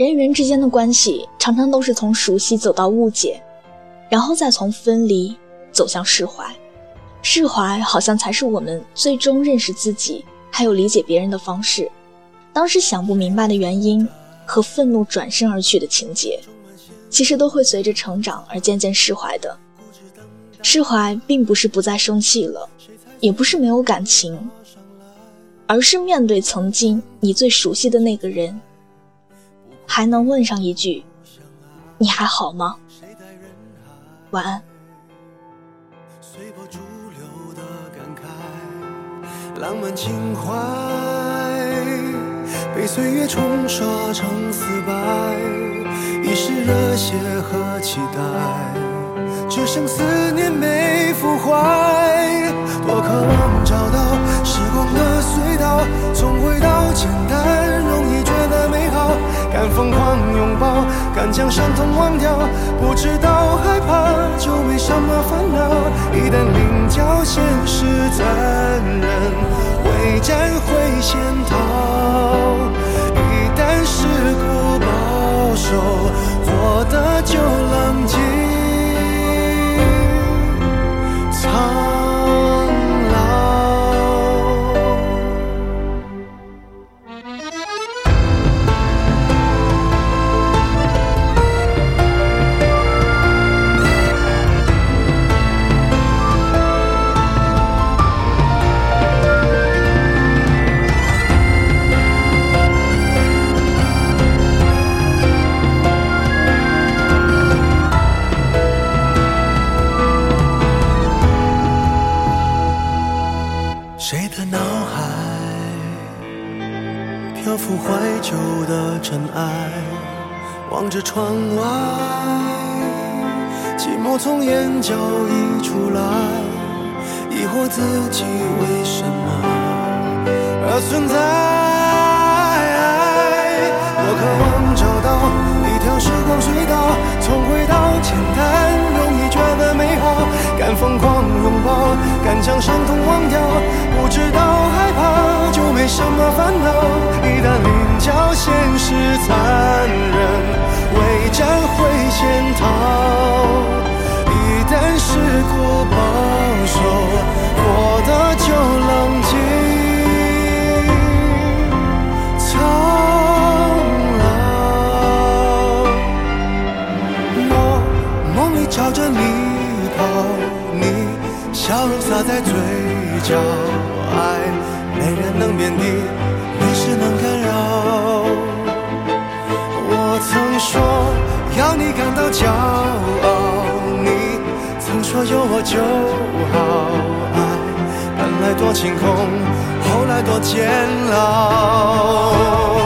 人与人之间的关系，常常都是从熟悉走到误解，然后再从分离走向释怀。释怀好像才是我们最终认识自己，还有理解别人的方式。当时想不明白的原因和愤怒转身而去的情节，其实都会随着成长而渐渐释怀的。释怀并不是不再生气了，也不是没有感情，而是面对曾经你最熟悉的那个人，还能问上一句：“你还好吗？”晚安。浪漫情怀被岁月冲刷成死白，遗失热血和期待。只剩思念没腐坏，敢将伤痛忘掉，不知道害怕就没什么烦恼，一旦领教现实残忍，会战会先逃，一旦事故保守，活得就怀旧的尘埃望着窗外，寂寞从眼角溢出来，疑惑自己为什么而存在。我渴望找到一条时光隧道，从回到简单，容易觉得美好，敢疯狂拥抱，敢将伤什么烦恼，一旦领教现实残忍。为战会先逃，一旦事故保守，活的就冷静苍老。我梦里朝着你跑，你笑容洒在嘴角，爱能遍地，没事能干扰。我曾说要你感到骄傲，你曾说有我就好。爱本来多晴空，后来多煎熬。